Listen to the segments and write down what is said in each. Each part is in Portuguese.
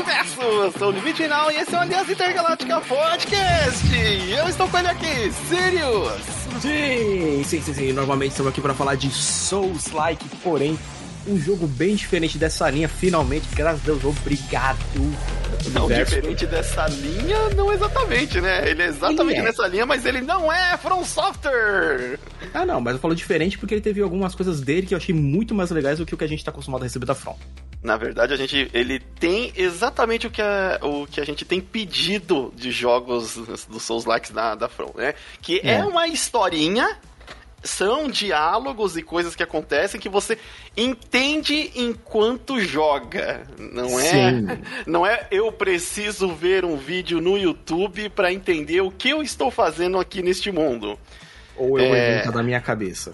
universo! Eu sou o Limite Final e esse é o Aliança Intergaláctica Podcast! E eu estou com ele aqui, Sirius! Sim, sim, sim, sim. Normalmente estamos aqui para falar de Souls-like, porém, um jogo bem diferente dessa linha, finalmente, graças a Deus, obrigado. Não, Universo. diferente dessa linha, não exatamente, né? Ele é exatamente Ele é. nessa linha, mas ele não é From Software! Ah, não, mas eu falo diferente porque ele teve algumas coisas dele que eu achei muito mais legais do que o que a gente tá acostumado a receber da From. Na verdade, a gente, ele tem exatamente o que a, o que a gente tem pedido de jogos dos Souls Likes da, da From, né? Que é. É. uma historinha, são diálogos e coisas que acontecem que você entende enquanto joga. Não é, Sim. não é eu preciso ver um vídeo no YouTube pra entender o que eu estou fazendo aqui neste mundo. Ou eu É. invento da minha cabeça.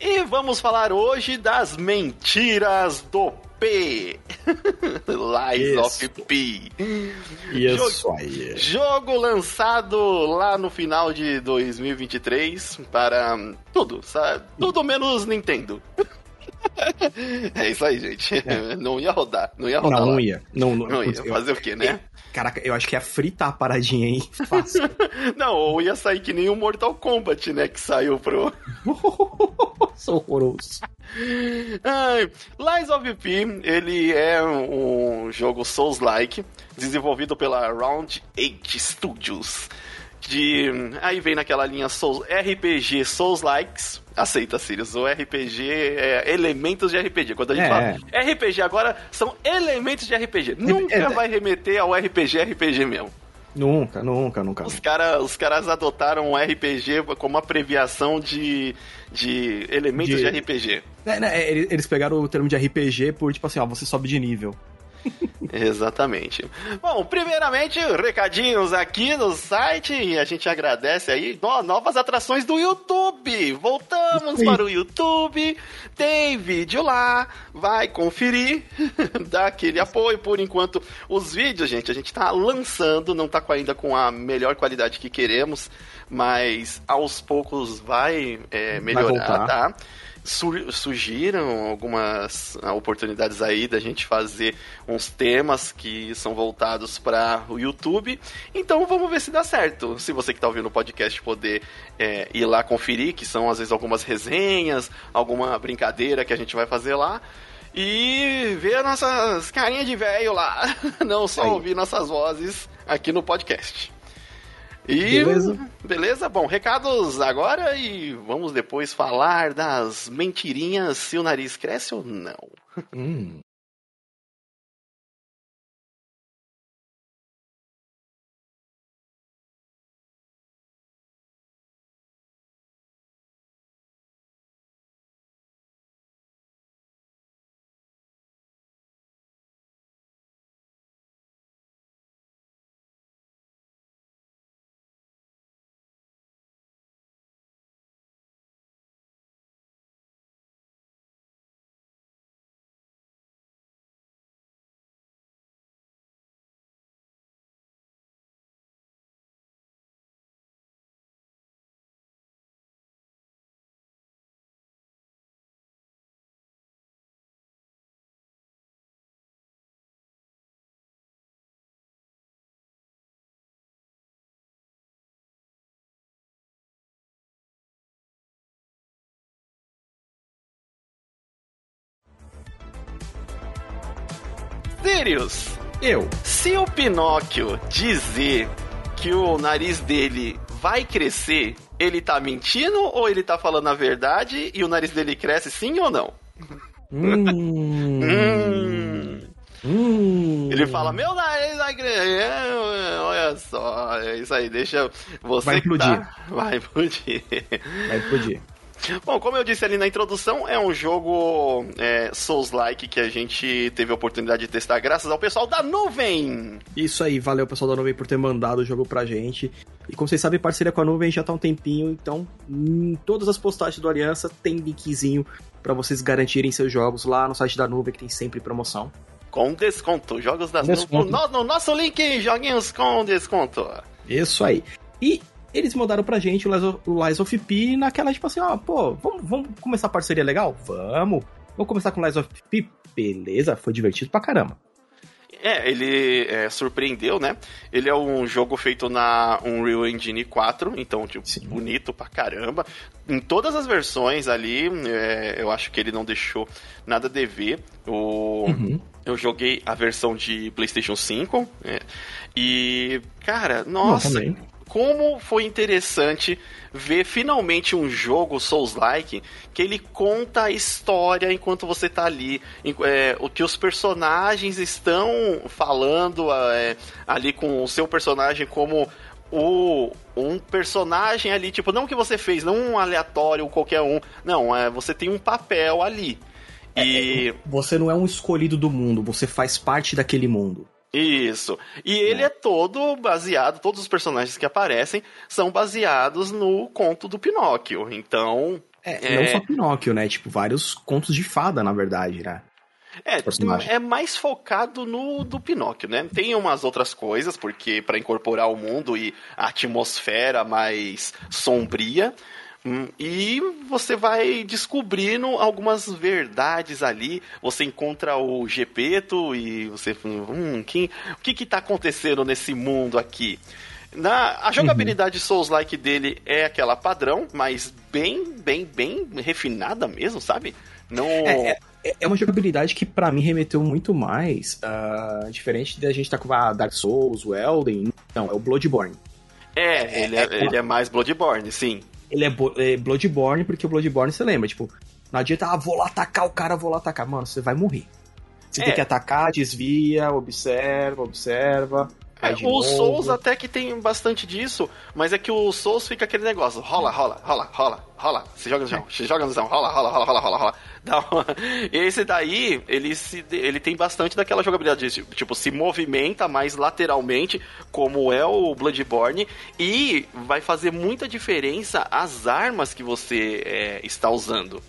E vamos falar hoje das mentiras do P. Lies Isso. of P. Isso aí. Jogo lançado lá no final de 2023 para hum, tudo, sabe? Tudo menos Nintendo. é isso aí, gente. Não ia rodar, não ia rodar. Não, não ia. Não, não, Não ia. Fazer o quê, né? Caraca, eu acho que ia fritar a paradinha, hein? Fácil. Não, ou ia sair que nem o Mortal Kombat, né? Que saiu pro. Sou horroroso. Ai, Lies of P, ele é um jogo Souls-like, desenvolvido pela Round 8 Studios. De, aí vem naquela linha Souls, RPG Souls-likes, aceita, Sirius, o RPG é elementos de RPG. Quando a gente É. fala RPG agora, são elementos de RPG. Nunca é- vai remeter ao RPG RPG mesmo. Nunca, nunca, nunca. Os, cara, os caras adotaram o RPG como abreviação de, de elementos de, De- RPG. É, né, é, eles pegaram o termo de RPG por, tipo assim, ó, você sobe de nível. Exatamente. Bom, primeiramente, recadinhos aqui no site e a gente agradece aí no- novas atrações do YouTube. Voltamos aí. para o YouTube, tem vídeo lá, vai conferir, dá aquele apoio. Por enquanto, os vídeos, gente, a gente tá lançando, não tá com- ainda com a melhor qualidade que queremos, mas aos poucos vai, é, melhorar, voltar. tá? Sur- surgiram algumas ah, oportunidades aí da gente fazer uns temas que são voltados para o YouTube. Então vamos ver se dá certo. Se você que está ouvindo o podcast poder é, ir lá conferir, que são às vezes algumas resenhas, alguma brincadeira que a gente vai fazer lá. E ver nossas carinhas de velho lá. Não só Aí. ouvir nossas vozes aqui no podcast. E Beleza. beleza? Bom, recados agora e vamos depois falar das mentirinhas se o nariz cresce ou não. Hum. Sirius, Eu. se o Pinóquio dizer que o nariz dele vai crescer, ele tá mentindo ou ele tá falando a verdade e o nariz dele cresce sim ou não? Hum. Hum. Hum. Ele fala, meu nariz vai crescer. Olha só, é isso aí, deixa você. Vai explodir. tá- Vai explodir. Vai explodir. Bom, como eu disse ali na introdução, é um jogo é, Souls-like que a gente teve a oportunidade de testar graças ao pessoal da nuvem. Isso aí, valeu pessoal da Nuvem por ter mandado o jogo pra gente. E como vocês sabem, parceria com a Nuvem já tá há um tempinho, então em todas as postagens do Aliança tem linkzinho pra vocês garantirem seus jogos lá no site da Nuvem, que tem sempre promoção. Com desconto. Jogos das Desconto. nuvens. No, no nosso link, joguinhos com desconto. Isso aí. E eles mandaram pra gente o Lies of, o Lies of P naquela, tipo assim, ó, pô, vamos, vamos começar a parceria legal? Vamos. Vamos começar com Lies of P? Beleza, foi divertido pra caramba. É, ele é, surpreendeu, né? Ele é um jogo feito na Unreal Engine 4, então, tipo, Sim. bonito pra caramba. Em todas as versões ali, é, eu acho que ele não deixou nada a dever. O... Uhum. Eu joguei a versão de PlayStation 5 é, e, cara, nossa, como foi interessante ver finalmente um jogo Souls-like que ele conta a história enquanto você tá ali, é, o que os personagens estão falando é, ali com o seu personagem como o, um personagem ali, tipo, não que você fez, não um aleatório, qualquer um, não, é, você tem um papel ali. É, e é, você não é um escolhido do mundo, você faz parte daquele mundo. Isso. E ele é. é todo baseado, todos os personagens que aparecem são baseados no conto do Pinóquio. Então. É, é... não só Pinóquio, né? Tipo, vários contos de fada, na verdade, né? É, é mais focado no do Pinóquio, né? Tem umas outras coisas, porque para incorporar o mundo e a atmosfera mais sombria, e você vai descobrindo algumas verdades ali. Você encontra o Gepeto e você. Hum, quem, o que que tá acontecendo nesse mundo aqui? Na, a jogabilidade uhum. Souls-like dele é aquela padrão, mas bem, bem, bem refinada mesmo, sabe? Não. É, é, é uma jogabilidade que para mim remeteu muito mais, uh, diferente da gente estar tá com a Dark Souls, o Elden, não, é o Bloodborne. É, ele é, é, ele é mais Bloodborne, sim ele é, é Bloodborne, porque o Bloodborne você lembra, tipo, não adianta, ah, vou lá atacar o cara, vou lá atacar. Mano, você vai morrer. Você é. tem que atacar, desvia, observa, observa. É, o. Souls até que tem bastante disso, mas é que o Souls fica aquele negócio, rola, rola, rola, rola, rola, você joga no chão, você joga no chão, rola, rola, rola, rola, rola, rola. Uma... E esse daí, ele, se, ele tem bastante daquela jogabilidade, tipo, se movimenta mais lateralmente, como é o Bloodborne, e vai fazer muita diferença as armas que você é, está usando.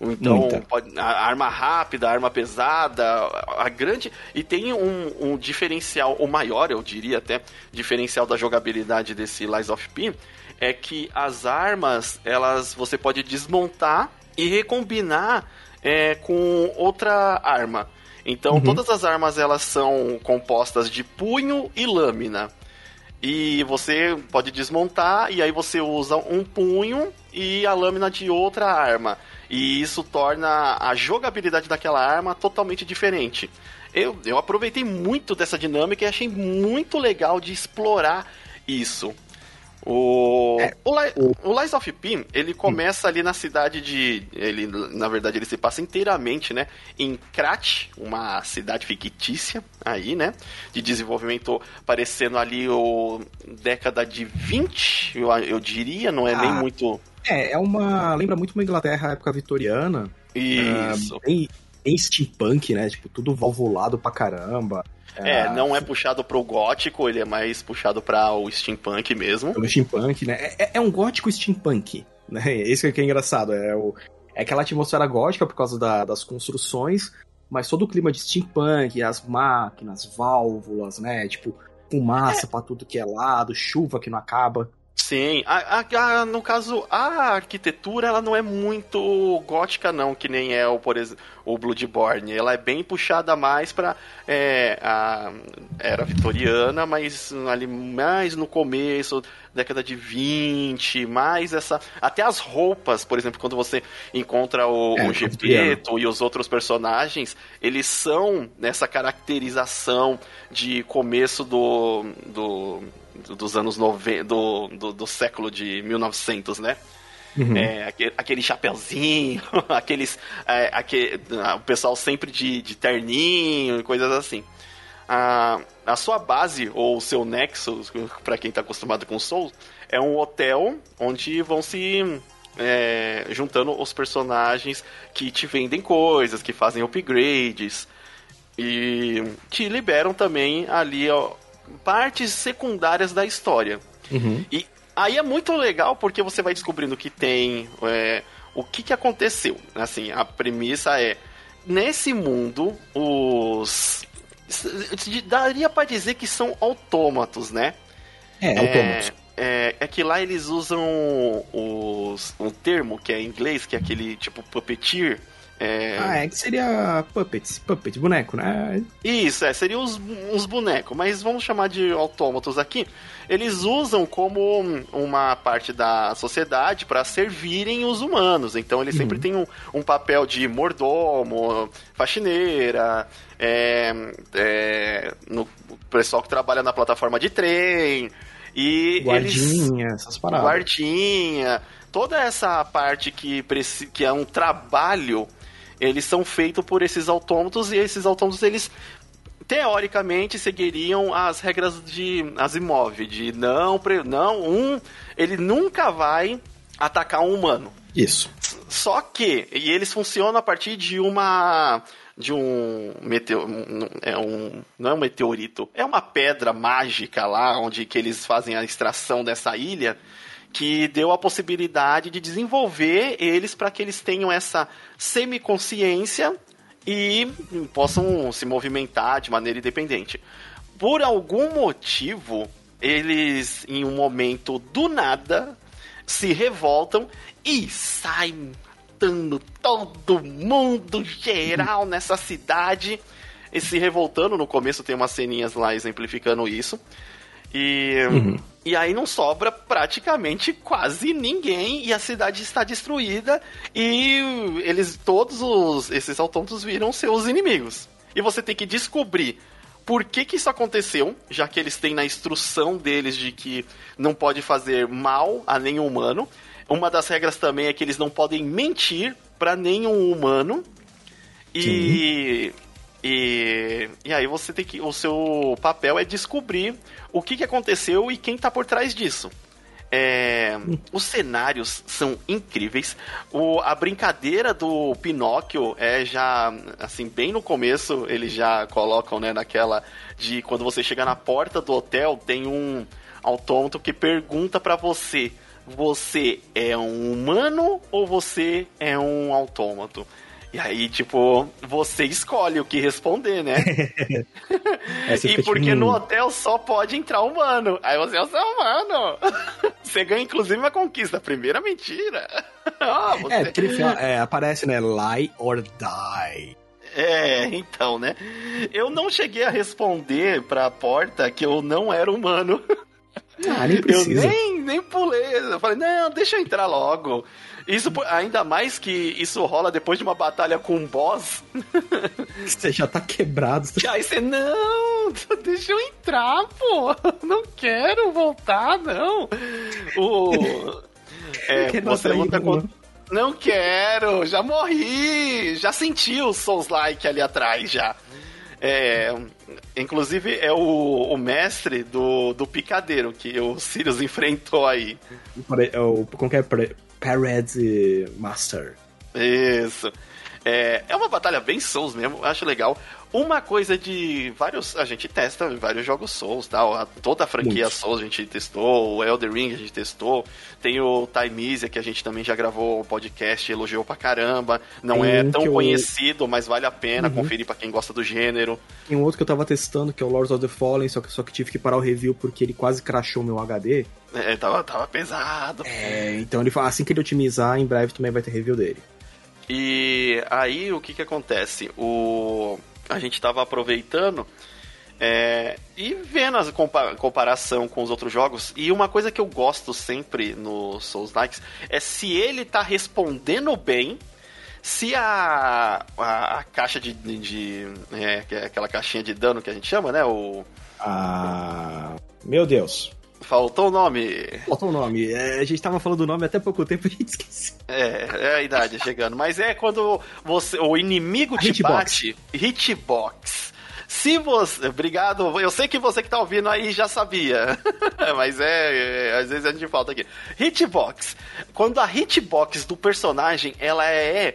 Então, pode, a arma rápida, a arma pesada, a grande. E tem um, um, diferencial, o maior, eu diria até, diferencial da jogabilidade desse Lies of P, é que as armas, elas você pode desmontar e recombinar é, com outra arma. Então, uhum. todas as armas elas são compostas de punho e lâmina. E você pode desmontar e aí você usa um punho e a lâmina de outra arma. E isso torna a jogabilidade daquela arma totalmente diferente. Eu, eu aproveitei muito dessa dinâmica e achei muito legal de explorar isso. O, é, o, o, o Lies of P, ele começa hum. ali na cidade de. Ele, na verdade, ele se passa inteiramente, né? Em Krat, uma cidade fictícia aí, né? De desenvolvimento parecendo ali o década de 20, eu, eu diria, não é ah, nem muito. É, é uma. Lembra muito uma Inglaterra época vitoriana. Isso. Uh, bem, bem steampunk, né? Tipo, tudo valvulado pra caramba. É, é, não é puxado pro gótico, ele é mais puxado para o steampunk mesmo. O steampunk, né? É, é, um gótico steampunk, né? Esse que é engraçado. É, o, é aquela atmosfera gótica por causa da, das construções, mas todo o clima de steampunk, as máquinas, válvulas, né? Tipo, fumaça é. pra tudo que é lado, chuva que não acaba. Sim, a, a, a, no caso, a arquitetura ela não é muito gótica não, que nem é o, por exemplo, o Bloodborne. Ela é bem puxada mais para é, a era vitoriana, mas ali mais no começo, década de 20, mais essa. Até as roupas, por exemplo, quando você encontra o, é, o Gepeto e os outros personagens, eles são nessa caracterização de começo do. do dos anos 90, do, do, do século de 1900, né? Uhum. É, aquele, aquele chapeuzinho, aqueles. É, aquele, o pessoal sempre de, de terninho e coisas assim. A, a sua base, ou o seu nexo, para quem está acostumado com Soul, é um hotel onde vão se é, juntando os personagens que te vendem coisas, que fazem upgrades e te liberam também ali ó, partes secundárias da história. Uhum. E aí é muito legal porque você vai descobrindo que tem é, o que, que aconteceu. Assim, a premissa é nesse mundo os daria para dizer que são autômatos, né? É, autômatos. É, é, que lá eles usam os, um termo que é em inglês, que é aquele tipo puppeteer, É... Ah, é que seria puppets, puppet, boneco, né? Isso, é, seria os, uns bonecos, mas vamos chamar de autômatos aqui. Eles usam como uma parte da sociedade para servirem os humanos. Então eles uhum. sempre têm um, um, papel de mordomo, faxineira, é, é, no pessoal que trabalha na plataforma de trem. E guardinha, eles, essas paradas. Guardinha. Toda essa parte que, que é um trabalho eles são feitos por esses autômatos e esses autômatos eles teoricamente seguiriam as regras de Asimov, de não, não um, ele nunca vai atacar um humano. Isso. Só que e eles funcionam a partir de uma de um meteor, é um não é um meteorito, é uma pedra mágica lá onde que eles fazem a extração dessa ilha que deu a possibilidade de desenvolver eles para que eles tenham essa semiconsciência e possam se movimentar de maneira independente. Por algum motivo, eles, em um momento do nada, se revoltam e saem matando todo mundo geral nessa cidade. E se revoltando, no começo tem umas ceninhas lá exemplificando isso. E, uhum. E aí não sobra praticamente quase ninguém e a cidade está destruída e eles todos os, esses autômatos viram seus inimigos. E você tem que descobrir por que, que isso aconteceu, já que eles têm na instrução deles de que não pode fazer mal a nenhum humano. Uma das regras também é que eles não podem mentir para nenhum humano. E, e, e aí você tem que. O seu papel é descobrir o que, que aconteceu e quem tá por trás disso. É, os cenários são incríveis. O, a brincadeira do Pinóquio é já, assim, bem no começo, eles já colocam, né, naquela de quando você chega na porta do hotel, tem um autômato que pergunta para você: você é um humano ou você é um autômato? E aí, tipo, você escolhe o que responder, né? e porque tipo... no hotel só pode entrar humano. Aí você é o seu humano. você ganha, inclusive, uma conquista. Primeira mentira. ah, você... É, é, aparece, né? Lie or die. É, então, né? Eu não cheguei a responder pra porta que eu não era humano. Ah, nem precisa. Eu nem, nem pulei. Eu falei, não, deixa eu entrar logo. Isso ainda mais que isso rola depois de uma batalha com um boss. Você já tá quebrado. Aí você, não, deixa eu entrar, pô. Não quero voltar, não. O. É, você luta contra. Não quero, já morri, já senti o Souls-like ali atrás já. É, inclusive é o, o, mestre do, do picadeiro que o Sirius enfrentou aí. É o, como que é? Parade Master. Isso. É, é uma batalha bem Souls mesmo, acho legal. Uma coisa de vários. A gente testa vários jogos Souls, tal. Toda a franquia Muito. Souls a gente testou, o Elder Ring a gente testou. Tem o Timeisia, que a gente também já gravou um podcast, elogiou pra caramba. Não Tem é tão conhecido, eu... mas vale a pena uhum. conferir pra quem gosta do gênero. Tem um outro que eu tava testando, que é o Lords of the Fallen, só que, só que tive que parar o review porque ele quase crashou meu HD. É, tava, tava pesado. É, então ele fala, assim que ele otimizar, em breve também vai ter review dele. E aí o que que acontece? O a gente estava aproveitando é, e vendo a comparação com os outros jogos. E uma coisa que eu gosto sempre no Souls Likes é se ele tá respondendo bem. Se a, a, a caixa de. de é, é, aquela caixinha de dano que a gente chama, né? O. Ah. Meu Deus. Faltou o nome. Faltou o nome. É, a gente tava falando do nome até pouco tempo e a gente esqueceu. É, é a idade chegando. Mas é quando você, o inimigo a te hitbox. bate. Hitbox. Se você. Obrigado. Eu sei que você que tá ouvindo aí já sabia. Mas é, é, Às vezes a gente falta aqui. Hitbox. Quando a hitbox do personagem ela é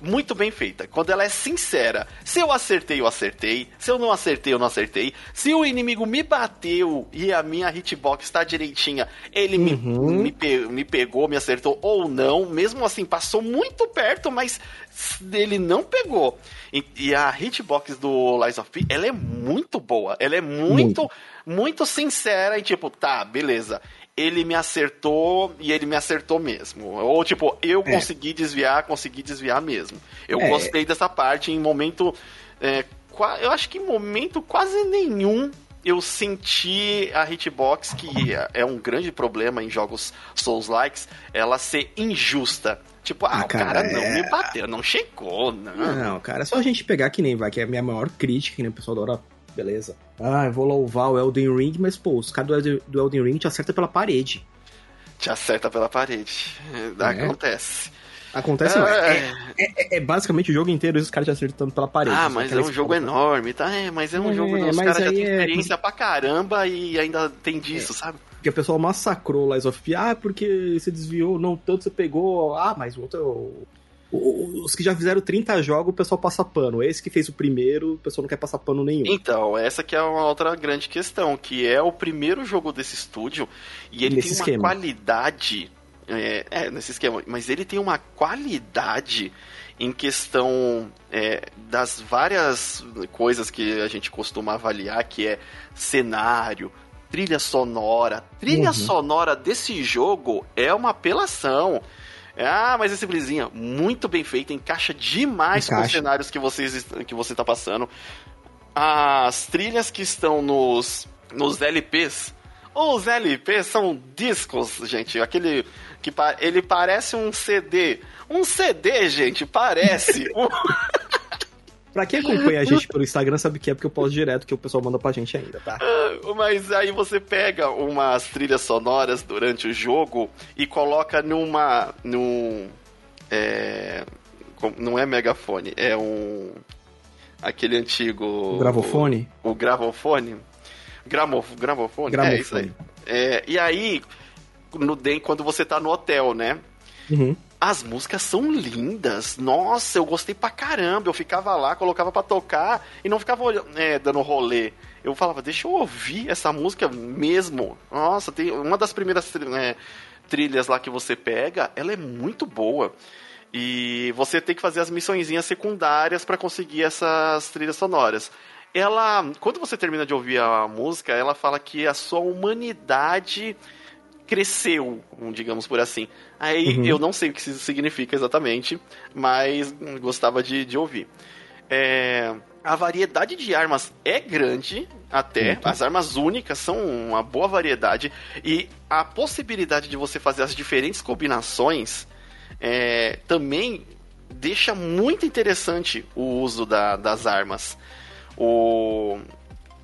muito bem feita. Quando ela é sincera. Se eu acertei, eu acertei. Se eu não acertei, eu não acertei. Se o inimigo me bateu e a minha hitbox está direitinha, ele uhum. me, me, pe me pegou, me acertou ou não. Mesmo assim, passou muito perto, mas ele não pegou. E, e a hitbox do Lies of P, ela é muito boa. Ela é muito, muito, muito sincera e tipo, tá, beleza ele me acertou e ele me acertou mesmo. Ou, tipo, eu É. consegui desviar, consegui desviar mesmo. Eu É. gostei dessa parte em momento. é, eu acho que em momento quase nenhum eu senti a hitbox, que é- um grande problema em jogos Souls-likes, ela ser injusta. Tipo, ah, Ah, o cara, cara, não é- me bateu, não chegou, não. Não, cara, é só a gente pegar que nem vai, que é a minha maior crítica, que nem o pessoal adora. Beleza. Ah, eu vou louvar o Elden Ring, mas, pô, os caras do Elden, do Elden Ring te acertam pela parede. Te acerta pela parede. É. Acontece. Acontece, não. É, É, é- é basicamente o jogo inteiro os caras te acertando pela parede. Ah, mas é um jogo enorme, tá? É, mas é um É, jogo dos mas caras já têm é- experiência pra caramba e ainda tem disso, sabe? Porque o pessoal massacrou Lies of P. Ah, porque você desviou, não tanto você pegou. Ah, mas o outro. Os que já fizeram 30 jogos, o pessoal passa pano. Esse que fez o primeiro, o pessoal não quer passar pano nenhum. Então, essa que é uma outra grande questão, que é o primeiro jogo desse estúdio e ele Nesse tem uma esquema. qualidade. É, é, nesse esquema, mas ele tem uma qualidade em questão é, das várias coisas que a gente costuma avaliar, que é cenário, trilha sonora. Trilha Uhum. sonora desse jogo é uma apelação. Ah, mas esse Blizinha, muito bem feito, encaixa demais com os Encaixa. cenários que, vocês, que você tá passando. As trilhas que estão nos, nos LPs. Os LPs são discos, gente. Aquele que pa- ele parece um CD. Um CD, gente, parece. Um- Pra quem acompanha a gente pelo Instagram sabe que é porque eu posto direto que o pessoal manda pra gente ainda, tá? Mas aí você pega umas trilhas sonoras durante o jogo e coloca numa. num. É, não é megafone, é um. Aquele antigo. Gravofone? O, o gravofone. Gramo, gramofone? É isso aí. Gramofone. É, e aí, no, quando você tá no hotel, né? Uhum. As músicas são lindas. Nossa, eu gostei pra caramba. Eu ficava lá, colocava pra tocar e não ficava é, dando rolê. Eu falava, deixa eu ouvir essa música mesmo. Nossa, tem uma das primeiras é, trilhas lá que você pega, ela é muito boa. E você tem que fazer as missõezinhas secundárias pra conseguir essas trilhas sonoras. Ela, quando você termina de ouvir a música, ela fala que a sua humanidade cresceu, digamos por assim. Aí Uhum. eu não sei o que isso significa exatamente, mas hum, gostava de, de ouvir. É, a variedade de armas é grande, até. Muito. As armas únicas são uma boa variedade. E a possibilidade de você fazer as diferentes combinações é, também deixa muito interessante o uso da- das armas. O...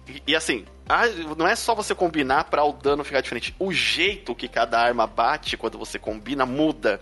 E, e assim, a- não é só você combinar para o dano ficar diferente. O jeito que cada arma bate quando você combina muda.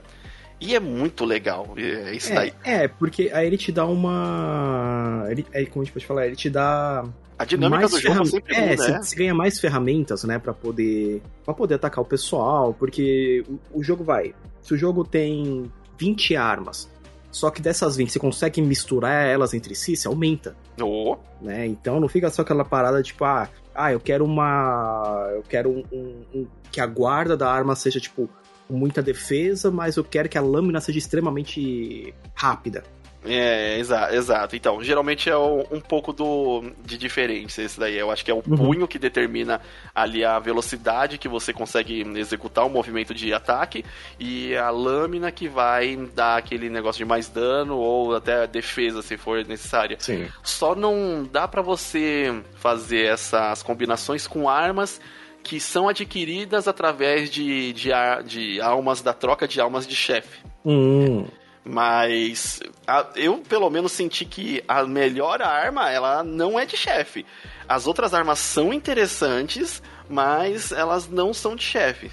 E é muito legal. É isso daí. É, é, porque aí ele te dá uma. Ele, é, como a gente pode falar, ele te dá. A dinâmica mais do jogo ferram- sempre é, muda, você, né? você ganha mais ferramentas, né, Pra poder para poder atacar o pessoal, porque o, o jogo vai. Se o jogo tem 20 armas, só que dessas 20 você consegue misturar elas entre si, você aumenta, Oh, né? Então não fica só aquela parada tipo, ah, ah eu quero uma, eu quero um, um- um- que a guarda da arma seja tipo muita defesa, mas eu quero que a lâmina seja extremamente rápida. É, exa exato. Então, geralmente é um pouco do de diferença esse daí. Eu acho que é o Uhum. punho que determina ali a velocidade que você consegue executar o movimento de ataque e a lâmina que vai dar aquele negócio de mais dano ou até defesa se for necessária. Sim. Só não dá pra você fazer essas combinações com armas que são adquiridas através de, de, de almas da troca de almas de chefe. Hum. Mas a- eu pelo menos senti que a melhor arma ela não é de chefe. As outras armas são interessantes, mas elas não são de chefe.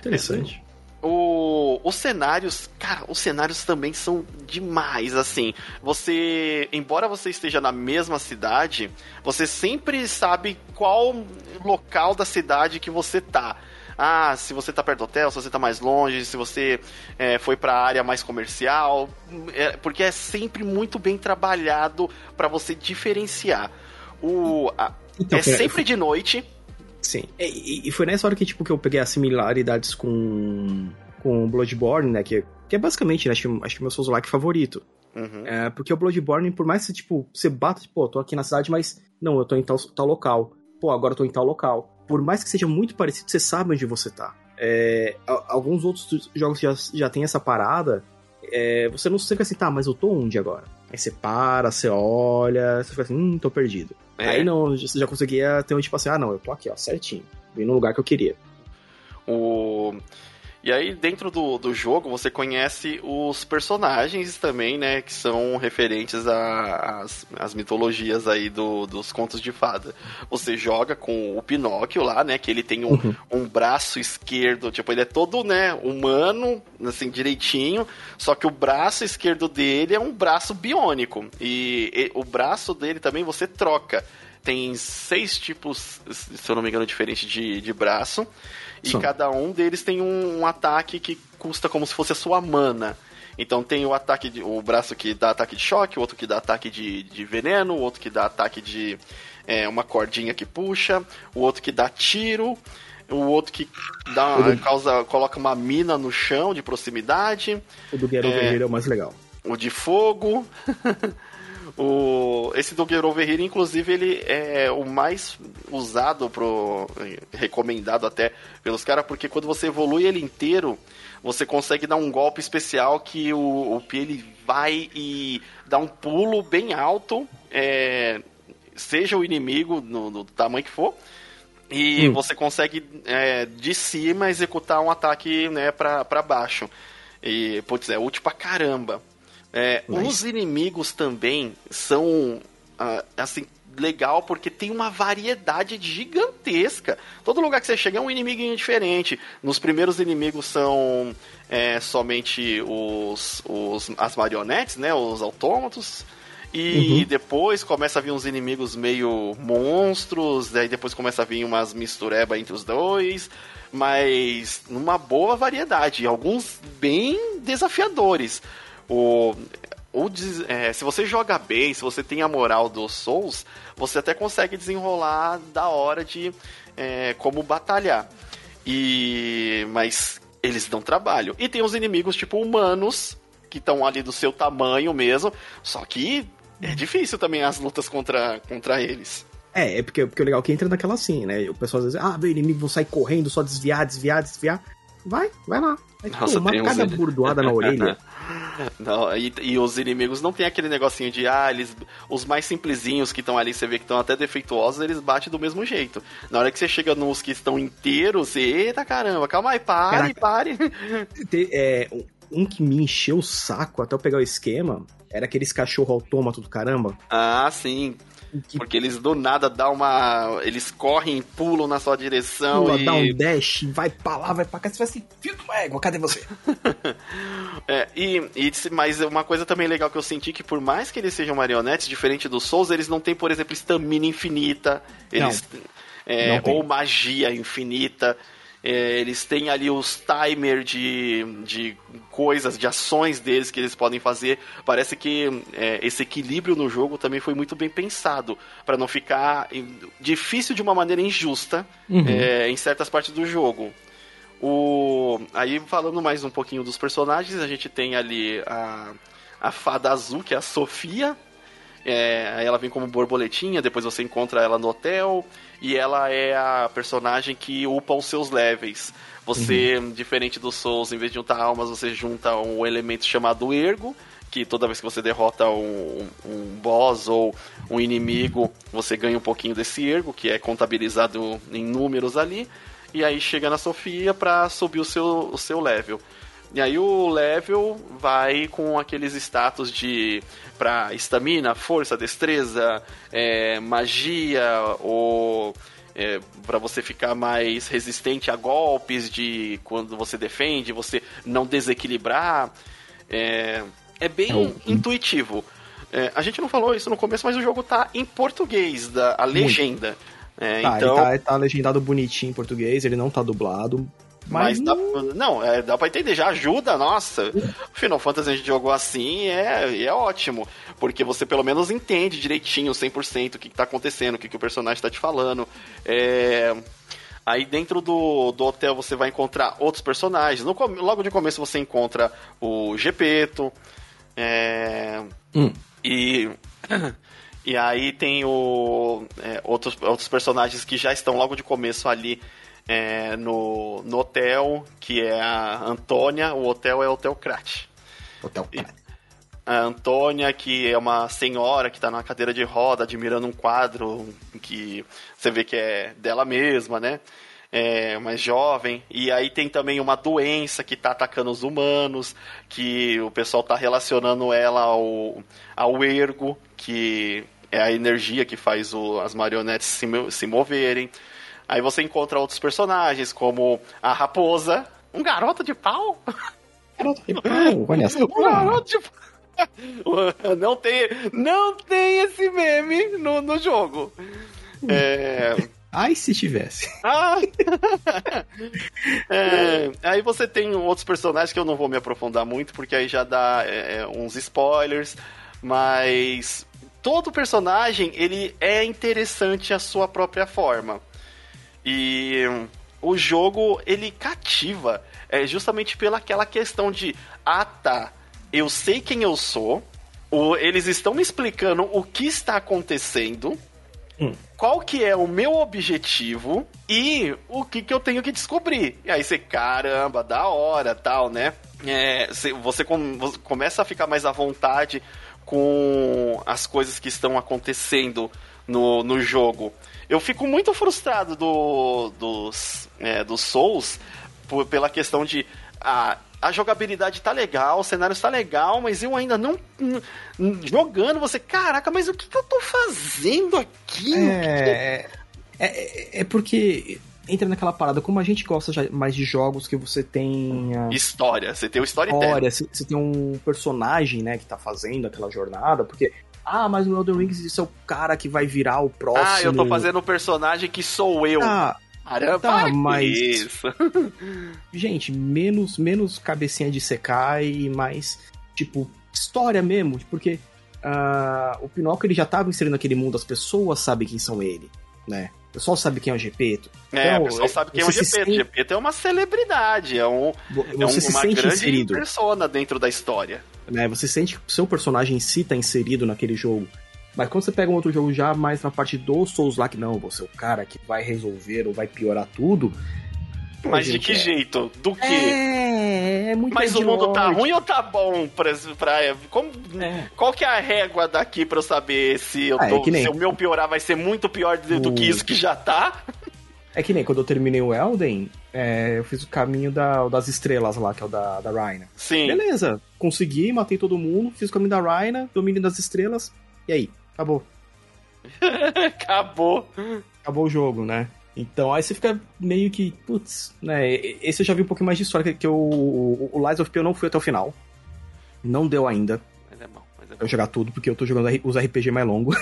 Interessante. O, os cenários, cara, os cenários também são demais, assim. Você, embora você esteja na mesma cidade, você sempre sabe qual local da cidade que você tá. Ah, se você tá perto do hotel, se você tá mais longe, se você é, foi pra área mais comercial, é, porque é sempre muito bem trabalhado pra você diferenciar. O, a- Então, é pera- sempre de noite, Sim. E, e- e foi nessa hora que, tipo, que eu peguei as similaridades com, com o Bloodborne, né? Que, que é basicamente, né, acho, que- acho que o meu Souls-like favorito. Uhum. É, porque o Bloodborne, por mais que, tipo, você bata, tipo, pô, tô aqui na cidade, mas não, eu tô em tal, tal local. Pô, agora eu tô em tal local. Por mais que seja muito parecido, você sabe onde você tá. É, alguns outros jogos já, já tem essa parada, é, você não fica assim, tá, mas eu tô onde agora? Aí você para, você olha, você fica assim, hum, tô perdido. É. Aí não, você já conseguia ter um tipo assim, ah, não, eu tô aqui, ó, certinho. Vim no lugar que eu queria. O... E aí, dentro do, do jogo, você conhece os personagens também, né? Que são referentes às, às mitologias aí do, dos contos de fada. Você joga com o Pinóquio lá, né? Que ele tem um, uhum. um braço esquerdo, tipo, ele é todo, né, humano, assim, direitinho. Só que o braço esquerdo dele é um braço biônico. E, e o braço dele também você troca. Tem seis tipos, se eu não me engano, diferentes de, de braço. E Sim. cada um deles tem um, um, ataque que custa como se fosse a sua mana. Então tem o ataque de, o braço que dá ataque de choque, o outro que dá ataque de, de veneno, o outro que dá ataque de é, uma cordinha que puxa, o outro que dá tiro, o outro que dá uma, causa, coloca uma mina no chão de proximidade. O do Guerreiro é, Vermelho é o mais legal. O de fogo. O, esse do Over Here, inclusive, ele é o mais usado, pro, recomendado até pelos caras, porque quando você evolui ele inteiro, você consegue dar um golpe especial que o, o ele vai e dá um pulo bem alto, é, seja o inimigo no, no, tamanho que for, e hum. você consegue é, de cima executar um ataque né, pra, pra baixo. E, putz, é útil pra caramba. É, Os inimigos também são, uh, assim, legal porque tem uma variedade gigantesca. Todo lugar que você chega é um inimigo diferente. Nos primeiros inimigos são é, somente os, os, as marionetes, né? Os autômatos. E uhum. depois começa a vir uns inimigos meio monstros, daí depois começa a vir umas mistureba entre os dois, mas numa boa variedade, alguns bem desafiadores. O, o, é, se você joga bem, se você tem a moral dos Souls, você até consegue desenrolar da hora de é, como batalhar. E mas eles dão trabalho. E tem os inimigos tipo humanos que estão ali do seu tamanho mesmo, só que é difícil também as lutas contra, contra eles. É, é porque, porque o legal é que entra naquela assim, né? O pessoal às vezes, ah, meu inimigo vou sair correndo, só desviar, desviar, desviar. Vai, vai lá. Aí, Nossa, pô, uma cada burdoada na orelha. Não, e, e, os inimigos não tem aquele negocinho de, ah, eles. Os mais simplesinhos que estão ali, você vê que estão até defeituosos, eles batem do mesmo jeito. Na hora que você chega nos que estão inteiros, você, eita caramba, calma aí, pare, Caraca, pare. é, um que me encheu o saco até eu pegar o esquema era aqueles cachorro autômato do caramba. Ah, sim. Que... Porque eles do nada dão uma. Eles correm, pulam na sua direção. Pula, e... dá um dash, vai pra lá, vai pra cá. Você vai assim, filho do égua, cadê você? é, e, e, mas uma coisa também legal que eu senti que por mais que eles sejam marionetes, diferente dos Souls, eles não têm, por exemplo, estamina infinita. Eles. É, ou magia infinita. É, eles têm ali os timers de, de coisas, de ações deles que eles podem fazer. Parece que é, esse equilíbrio no jogo também foi muito bem pensado, para não ficar difícil de uma maneira injusta uhum. é, em certas partes do jogo. O, aí, falando mais um pouquinho dos personagens, a gente tem ali a, a fada azul, que é a Sofia. É, ela vem como borboletinha, depois você encontra ela no hotel e ela é a personagem que upa os seus levels. Você, uhum. diferente dos Souls, em vez de juntar almas, você junta um elemento chamado Ergo, que toda vez que você derrota um, um boss ou um inimigo, você ganha um pouquinho desse Ergo, que é contabilizado em números ali. E aí chega na Sofia para subir o seu, o seu level. E aí o level vai com aqueles status de para estamina, força, destreza, é, magia ou é, para você ficar mais resistente a golpes de quando você defende, você não desequilibrar. É, é bem é intuitivo. É, a gente não falou isso no começo, mas o jogo tá em português, da, a legenda. É, tá, então... ele tá, tá legendado bonitinho em português, ele não tá dublado. Mas, mas dá, não, é, dá pra entender, já ajuda, nossa. Final Fantasy a gente jogou assim é, é ótimo. Porque você pelo menos entende direitinho, 100%, o que, que tá acontecendo, o que, que o personagem tá te falando. É. Aí dentro do, do hotel você vai encontrar outros personagens. No, logo de começo você encontra o Gepeto. É, hum. E E aí tem o, é, outros, outros personagens que já estão logo de começo ali é, no, no hotel, que é a Antônia, o hotel é o Hotel Krat. Hotel. A Antônia, que é uma senhora que está na cadeira de roda, admirando um quadro que você vê que é dela mesma, né? É, mais jovem. E aí tem também uma doença que está atacando os humanos, que o pessoal está relacionando ela ao, ao ergo, que é a energia que faz o, as marionetes se, se moverem. Aí você encontra outros personagens, como a raposa, um garoto de pau. Garoto de pau, olha só. Um garoto de pau. Não tem, não tem esse meme no, no jogo. É... Ai, se tivesse. Ah! é, aí você tem outros personagens que eu não vou me aprofundar muito, porque aí já dá é, uns spoilers, mas todo personagem ele é interessante à sua própria forma. E o jogo ele cativa é justamente pela aquela questão de ah tá, eu sei quem eu sou, ou eles estão me explicando o que está acontecendo, hum. qual que é o meu objetivo e o que, que eu tenho que descobrir. E aí você, caramba, da hora, tal, né? É, você, com, você começa a ficar mais à vontade com as coisas que estão acontecendo no, no jogo. Eu fico muito frustrado do, dos, é, dos Souls por, pela questão de. Ah, a jogabilidade tá legal, o cenário está legal, mas eu ainda não. Jogando, você, caraca, mas o que, que eu tô fazendo aqui? É, é, é, é, porque entra naquela parada, como a gente gosta mais de jogos que você tem. História, você tem o storytelling. História, você tem um personagem, né, que tá fazendo aquela jornada, porque ah, mas no Elden Ring isso é o cara que vai virar o próximo. Ah, eu tô fazendo um personagem que sou eu. Ah, Caramba, tá, mas. Isso. Gente, menos, menos cabecinha de secar e mais, tipo, história mesmo. Porque uh, o Pinóquio ele já tava inserindo naquele mundo, as pessoas sabem quem são ele, né? O pessoal sabe quem é o Gepeto. É, então, o pessoal sabe quem é o Gepeto. Sente... Gepeto é uma celebridade, é, um, é um, uma grande inserido. persona dentro da história. Né? Você sente que o seu personagem em si tá inserido naquele jogo. Mas quando você pega um outro jogo já mais na parte do Souls lá, que não, você é o cara que vai resolver ou vai piorar tudo. Mas de que é... jeito? Do que? É, é muito Mas o mundo tá ruim ou tá bom pra. pra como, é. Qual que é a régua daqui pra eu saber se, eu ah, é tô, nem... se o meu piorar vai ser muito pior do, do que isso que já tá? É que nem quando eu terminei o Elden, é, eu fiz o caminho da, das estrelas lá, que é o da, da Rhina. Sim. Beleza, consegui, matei todo mundo, fiz o caminho da Rhina, domínio das estrelas, e aí? Acabou. Acabou. Acabou o jogo, né? Então aí você fica meio que, putz, né? Esse eu já vi um pouquinho mais de história, que, eu, o, o Lies of P eu não fui até o final. Não deu ainda. Mas é bom, mas é bom. Eu jogar tudo, porque eu tô jogando os RPG mais longos.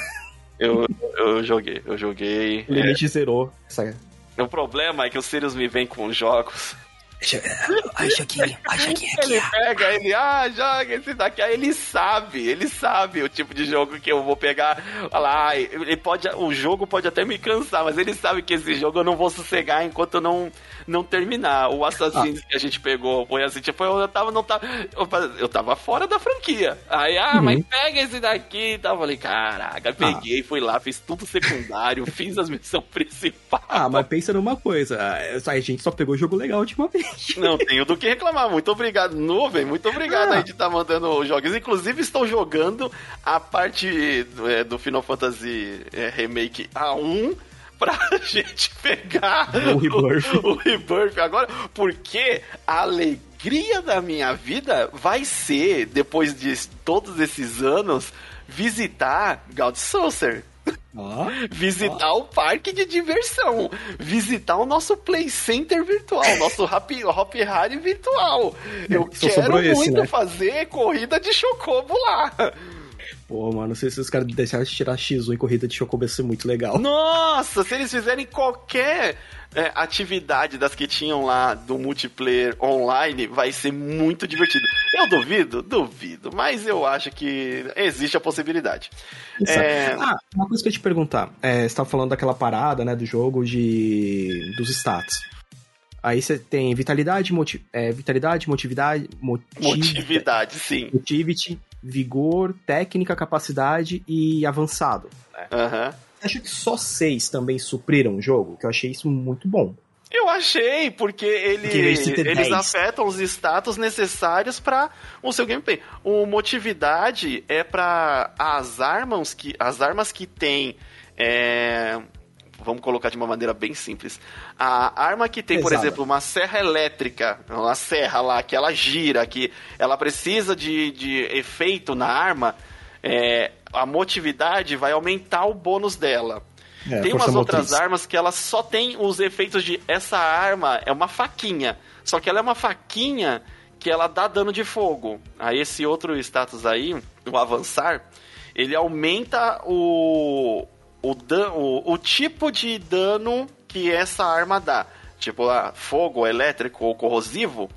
Eu, eu joguei, eu joguei. O limite é... zerou. O problema é que o Sirius me vem com jogos Ai, Joguinho, ai, Joguinho aqui. Ele pega, ele, ah, joga esse daqui. Aí ele sabe, ele sabe o tipo de jogo que eu vou pegar. Olha lá, ele pode, o jogo pode até me cansar, mas ele sabe que esse jogo eu não vou sossegar enquanto eu não, não terminar. O Assassin's ah. que a gente pegou foi assim, tipo, eu tava, não tava, eu tava fora da franquia. Aí, ah, uhum. mas pega esse daqui e tal. Eu falei, caraca, peguei, ah. fui lá, fiz tudo secundário, fiz as missões principais. Ah, mas pensa numa coisa, a gente só pegou jogo legal ultimamente. Não tenho do que reclamar. Muito obrigado, Nuvem. Muito obrigado ah. aí de estar tá mandando jogos. Inclusive, estou jogando a parte do, é, do Final Fantasy é, Remake A1 pra gente pegar o Rebirth. O, o Rebirth agora, porque a alegria da minha vida vai ser, depois de todos esses anos, visitar God Saucer. Oh, visitar oh. o parque de diversão, visitar o nosso play center virtual, nosso Happy, Hop Harry virtual. Eu Só quero muito esse, né? fazer corrida de chocobo lá. Pô, mano, se esses caras deixarem de tirar X1 em corrida de chocobo ia ser muito legal. Nossa, se eles fizerem qualquer é, atividade das que tinham lá do multiplayer online, vai ser muito divertido. Eu duvido? Duvido, mas eu acho que existe a possibilidade. É... Ah, uma coisa que eu ia te perguntar. É, você estava falando daquela parada, né, do jogo de dos stats. Aí você tem vitalidade, motiv... é, vitalidade, motividade, motiv... motividade, sim. Motivity vigor, técnica, capacidade e avançado. Né? Aham. Acho que só seis também supriram o jogo, que eu achei isso muito bom. Eu achei, porque ele, Porque eles 10. afetam os status necessários para o seu gameplay. O motividade é para as armas que as armas que tem é, vamos colocar de uma maneira bem simples. A arma que tem, por Pesada. exemplo, uma serra elétrica, uma serra lá que ela gira, que ela precisa de, de efeito na arma, é, a motividade vai aumentar o bônus dela. É, tem umas outras motriz. armas que elas só tem os efeitos de essa arma é uma faquinha. Só que ela é uma faquinha que ela dá dano de fogo. Aí esse outro status aí, o avançar, ele aumenta o o, dan o, o tipo de dano que essa arma dá. Tipo, ah, fogo, elétrico ou corrosivo,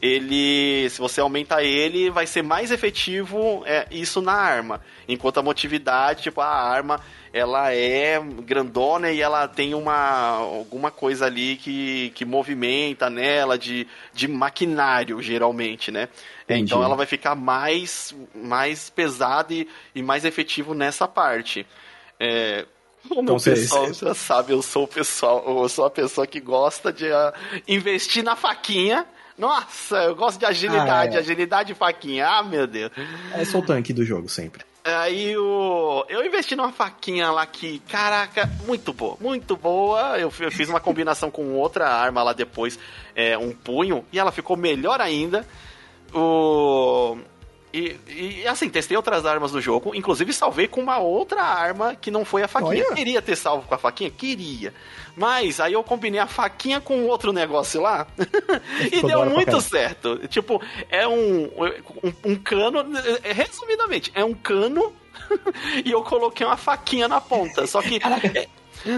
ele, se você aumenta ele, vai ser mais efetivo é, isso na arma. Enquanto a motividade, tipo, a arma, ela é grandona e ela tem uma alguma coisa ali que, que movimenta nela de, de maquinário, geralmente, né? Entendi. Então ela vai ficar mais, mais pesada e, e mais efetivo nessa parte. É, como Então, o pessoal já sabe, eu sou o pessoal, eu sou a pessoa que gosta de ah, investir na faquinha. Nossa, eu gosto de agilidade, Ah, é. agilidade e faquinha. Ah, meu Deus. É só o tanque do jogo sempre. Aí o. Eu investi numa faquinha lá que, caraca, muito boa, muito boa. Eu eu fiz uma combinação com outra arma lá depois, é, um punho, e ela ficou melhor ainda. O. E, e, assim, testei outras armas do jogo, inclusive salvei com uma outra arma que não foi a faquinha. Olha. Queria ter salvo com a faquinha? Queria. Mas aí eu combinei a faquinha com outro negócio lá e deu muito certo. Tipo, é um, um, um cano, é, resumidamente, é um cano e eu coloquei uma faquinha na ponta. Só que.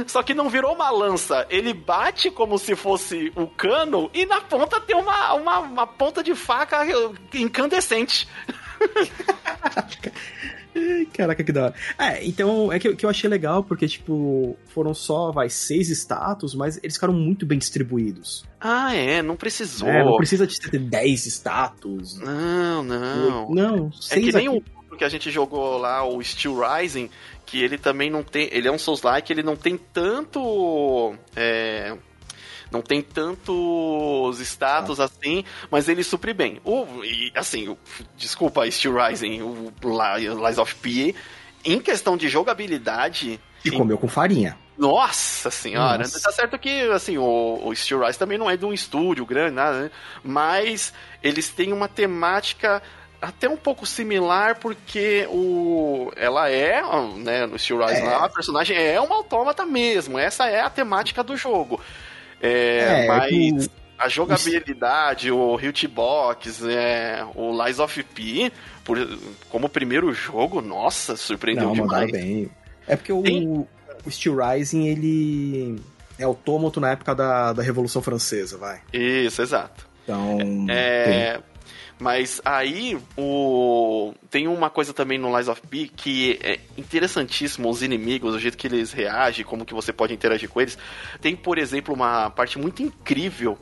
Só que não virou uma lança. Ele bate como se fosse o cano e na ponta tem uma, uma, uma ponta de faca incandescente. Caraca, que da hora. É, então, é que, que eu achei legal, porque, tipo, foram só, vai, seis status, mas eles ficaram muito bem distribuídos. Ah, é, não precisou. É, não precisa de ter 10 status. Não, não. Não, É seis que nem aqui. o que a gente jogou lá, o Steel Rising, que ele também não tem. Ele é um Souls-like, ele não tem tanto. é, não tem tantos status assim, mas ele supre bem. O, e, assim, o- desculpa, Steel Rising, o Li- Lies of P, em questão de jogabilidade. E comeu com farinha. Nossa senhora, Nossa. tá certo que assim, o, o Steel Rise também não é de um estúdio grande, nada, né? Mas eles têm uma temática até um pouco similar, porque o ela é, né, no Steel Rise É. lá, a personagem é uma autômata mesmo, essa é a temática do jogo. É, É, mas o- a jogabilidade, o Hitbox, é, o Lies of P, por, como primeiro jogo, nossa, surpreendeu Não, demais. bem. É porque o, Tem- o Steel Rising, ele é autômato na época da, da Revolução Francesa, vai. Isso, exato. Então, É, mas aí o tem uma coisa também no Lies of P que é interessantíssimo os inimigos, o jeito que eles reagem, como que você pode interagir com eles. Tem, por exemplo, uma parte muito incrível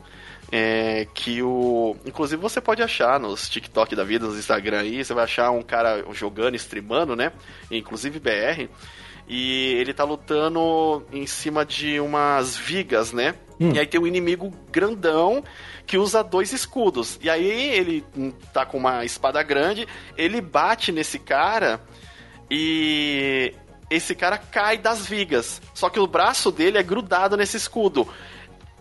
é, que o inclusive você pode achar nos TikTok da vida, nos Instagram aí, você vai achar um cara jogando, streamando, né? Inclusive BR. E ele tá lutando em cima de umas vigas, né? Hum. E aí tem um inimigo grandão que usa dois escudos. E aí ele tá com uma espada grande, ele bate nesse cara e esse cara cai das vigas. Só que o braço dele é grudado nesse escudo.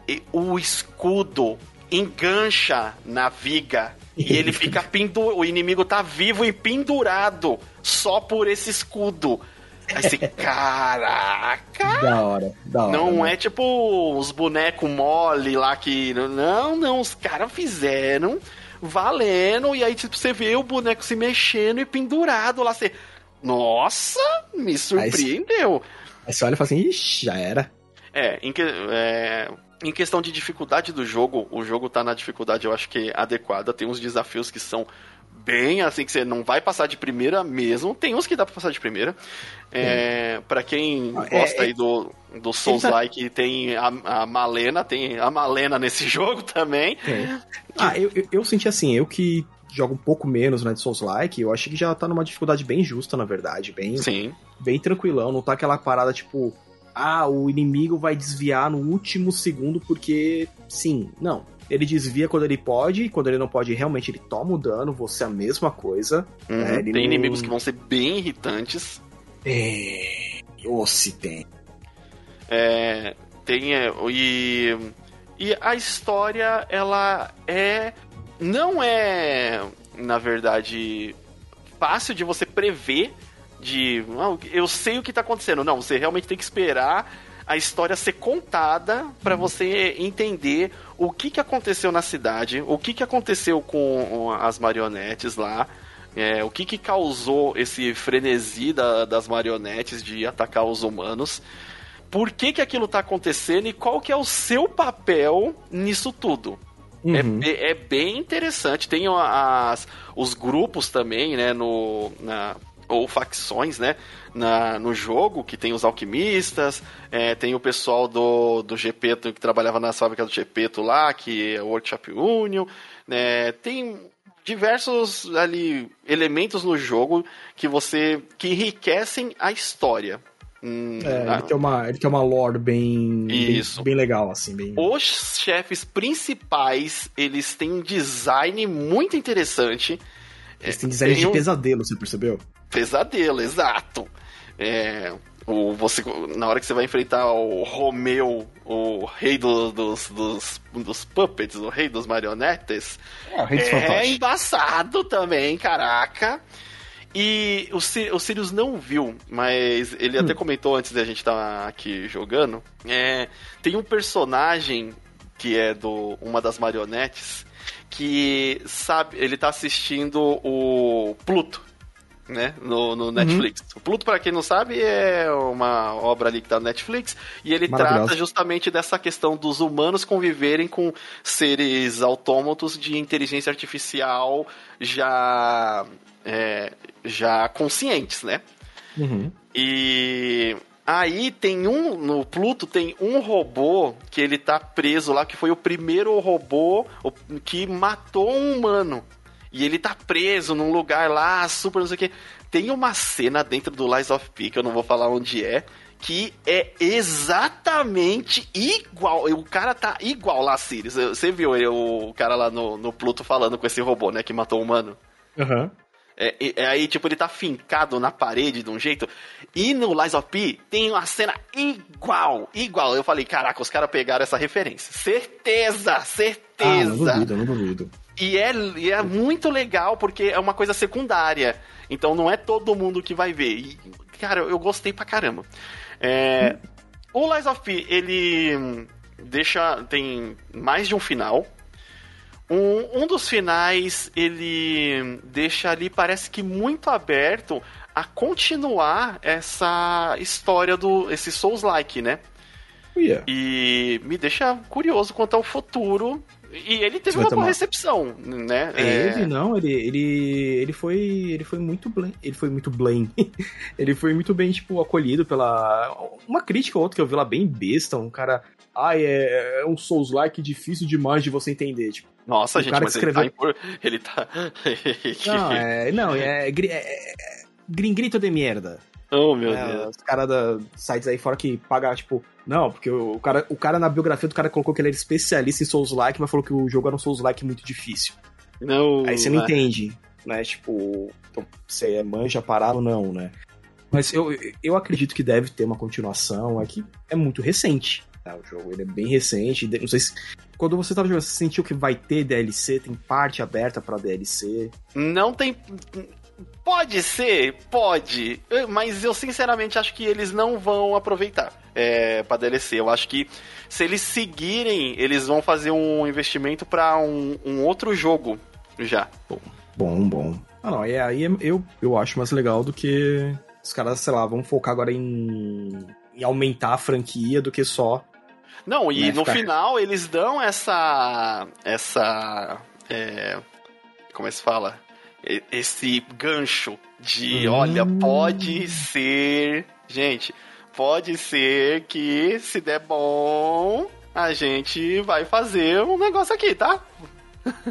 E o escudo engancha na viga e ele fica pendurado. O inimigo tá vivo e pendurado só por esse escudo. Aí você, caraca! Da hora, da hora. Não né? é tipo os bonecos mole lá que. Não, não, os caras fizeram valendo, e aí tipo, você vê o boneco se mexendo e pendurado lá. Você. Nossa, me surpreendeu. Aí você olha e fala assim, ixi, já era. É, em, que- é, em questão de dificuldade do jogo, o jogo tá na dificuldade, eu acho que adequada. Tem uns desafios que são bem assim, que você não vai passar de primeira mesmo. Tem uns que dá pra passar de primeira. É, para quem é, gosta é- aí do, do Souls-like, tem a, a Malena, tem a Malena nesse jogo também. Ah, eu, eu, eu senti assim, eu que joga um pouco menos né, de Souls-like, eu acho que já tá numa dificuldade bem justa, na verdade. Bem, Sim. bem tranquilão. Não tá aquela parada tipo, ah, o inimigo vai desviar no último segundo porque sim. Não. Ele desvia quando ele pode, e quando ele não pode, realmente ele toma o dano, você a mesma coisa. Uhum. É, ele tem não- inimigos que vão ser bem irritantes. É. Ou se tem. É, tem é, e e a história ela é não é na verdade fácil de você prever de "Ah, eu sei o que tá acontecendo não você realmente tem que esperar a história ser contada para você entender o que, que aconteceu na cidade o que, que aconteceu com as marionetes lá é, o que, que causou esse frenesi da- das marionetes de atacar os humanos por que, que aquilo tá acontecendo e qual que é o seu papel nisso tudo. É, Uhum. be- é bem interessante. Tem as, os grupos também, né? No, na, ou facções, né? Na, no jogo, que tem os alquimistas, é, tem o pessoal do, do Gepeto que trabalhava na fábrica do Gepeto lá, que é o Workshop Union, né? Tem diversos ali elementos no jogo que você que enriquecem a história. Hum, É, ah, ele, tem uma, ele tem uma lore bem, bem, Isso. bem legal, assim. Bem... Os chefes principais, eles têm um design muito interessante. Eles têm design tem de um- pesadelo, você percebeu? Pesadelo, exato. É, o, você, na hora que você vai enfrentar o Romeu, o rei do- dos, dos, dos puppets, o rei dos marionetes, É, o Rei dos é embaçado também, caraca. E o, o Sirius não viu, mas ele até comentou antes da gente estar aqui jogando. É, tem um personagem que é do uma das marionetes que sabe, ele tá assistindo o Pluto, né, no, no Netflix. O Pluto, para quem não sabe, é uma obra ali que tá no Netflix e ele trata justamente dessa questão dos humanos conviverem com seres autômatos de inteligência artificial já é, já conscientes, né? Uhum. E aí tem um no Pluto tem um robô que ele tá preso lá que foi o primeiro robô que matou um humano. E ele tá preso num lugar lá, super não sei o que. Tem uma cena dentro do Lies of P, que eu não vou falar onde é, que é exatamente igual. O cara tá igual lá, Sirius. Você viu ele, o cara lá no, no Pluto falando com esse robô, né, que matou o humano? Aham. É, é- é aí, tipo, ele tá fincado na parede de um jeito. E no Lies of P tem uma cena igual, igual. Eu falei, caraca, os caras pegaram essa referência. Certeza, Ah, não certeza. duvido, não duvido. E, é, e é muito legal porque é uma coisa secundária. Então não é todo mundo que vai ver. E, cara, eu gostei pra caramba. É, o Lies of P, ele deixa. tem mais de um final. Um, um dos finais, ele deixa ali, parece que muito aberto a continuar essa história do. esse Souls-like, né? Yeah. E me deixa curioso quanto ao futuro. E ele teve uma boa recepção, né? Ele não, ele, ele, ele foi, ele foi muito bem, ele foi muito bem, ele foi muito bem tipo acolhido pela uma crítica ou outra que eu vi lá bem besta, um cara, ai é, é um Souls-like difícil demais de você entender, tipo, Nossa, o gente, cara mas que ele tá. escreveu- em- Ele tá. não é, não é, gri- é, é gringrito de merda. Oh, meu É, Deus. os caras da sites aí fora que paga, tipo, não, porque o cara, o cara na biografia do cara colocou que ele era especialista em Souls-like, mas falou que o jogo era um Souls-like muito difícil. Não, Aí você não né? entende, né? Tipo, então, você é manja parado ou não, né? Mas eu, eu acredito que deve ter uma continuação, é que é muito recente. Tá? O jogo ele é bem recente. Não sei se. Quando você tava jogando, você sentiu que vai ter DLC, tem parte aberta pra DLC. Não tem. Pode ser, pode. Mas eu sinceramente acho que eles não vão aproveitar é, pra DLC. Eu acho que se eles seguirem, eles vão fazer um investimento pra um, um outro jogo já. Bom, bom. Ah, não, e aí eu, eu acho mais legal do que os caras, sei lá, vão focar agora em, em aumentar a franquia do que só. Não, e Né, no ficar- final eles dão essa. Essa. é, como é que se fala? Esse gancho de: Hum. olha, pode ser. Gente, pode ser que se der bom, a gente vai fazer um negócio aqui, tá?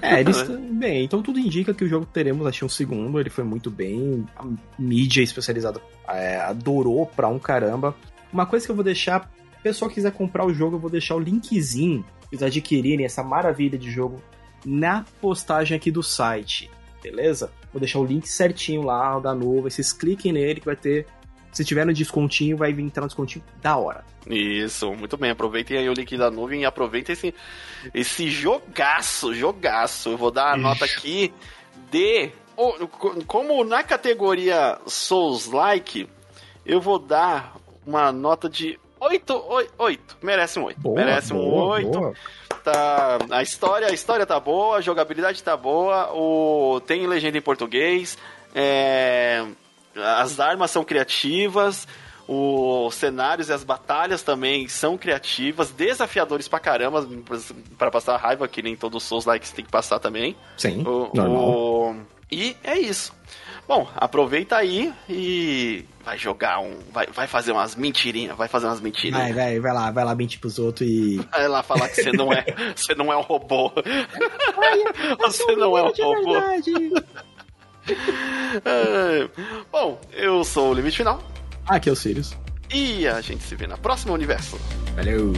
É, eles. bem, então tudo indica que o jogo teremos, achei um segundo, ele foi muito bem. A mídia especializada é, adorou pra um caramba. Uma coisa que eu vou deixar, se o pessoal quiser comprar o jogo, eu vou deixar o linkzinho eles adquirirem essa maravilha de jogo na postagem aqui do site, beleza? Vou deixar o link certinho lá da nuvem, vocês cliquem nele que vai ter. Se tiver no descontinho, vai vir entrar no descontinho da hora. Isso, muito bem. Aproveitem aí o link da nuvem e aproveitem esse, esse jogaço, jogaço. Eu vou dar a nota aqui de. Como na categoria Souls-like, eu vou dar uma nota de 8, 8, 8. Merece um 8. Boa, Merece um boa, 8. Boa. Tá, a história, a história tá boa, a jogabilidade tá boa, o tem legenda em português, é, as armas são criativas, os cenários e as batalhas também são criativas, desafiadores pra caramba, para passar raiva, que nem todos os Souls likes tem que passar também. Sim. O, o, e é isso. Bom, aproveita aí e vai jogar um. Vai, vai fazer umas mentirinhas, vai fazer umas mentirinhas. Vai, vai, vai lá, vai lá mentir pros outros e. Vai lá falar que você não é. você não é um robô. você não é um robô. é, bom, eu sou o Limite Final. Aqui é o Sirius. E a gente se vê na próxima universo. Valeu!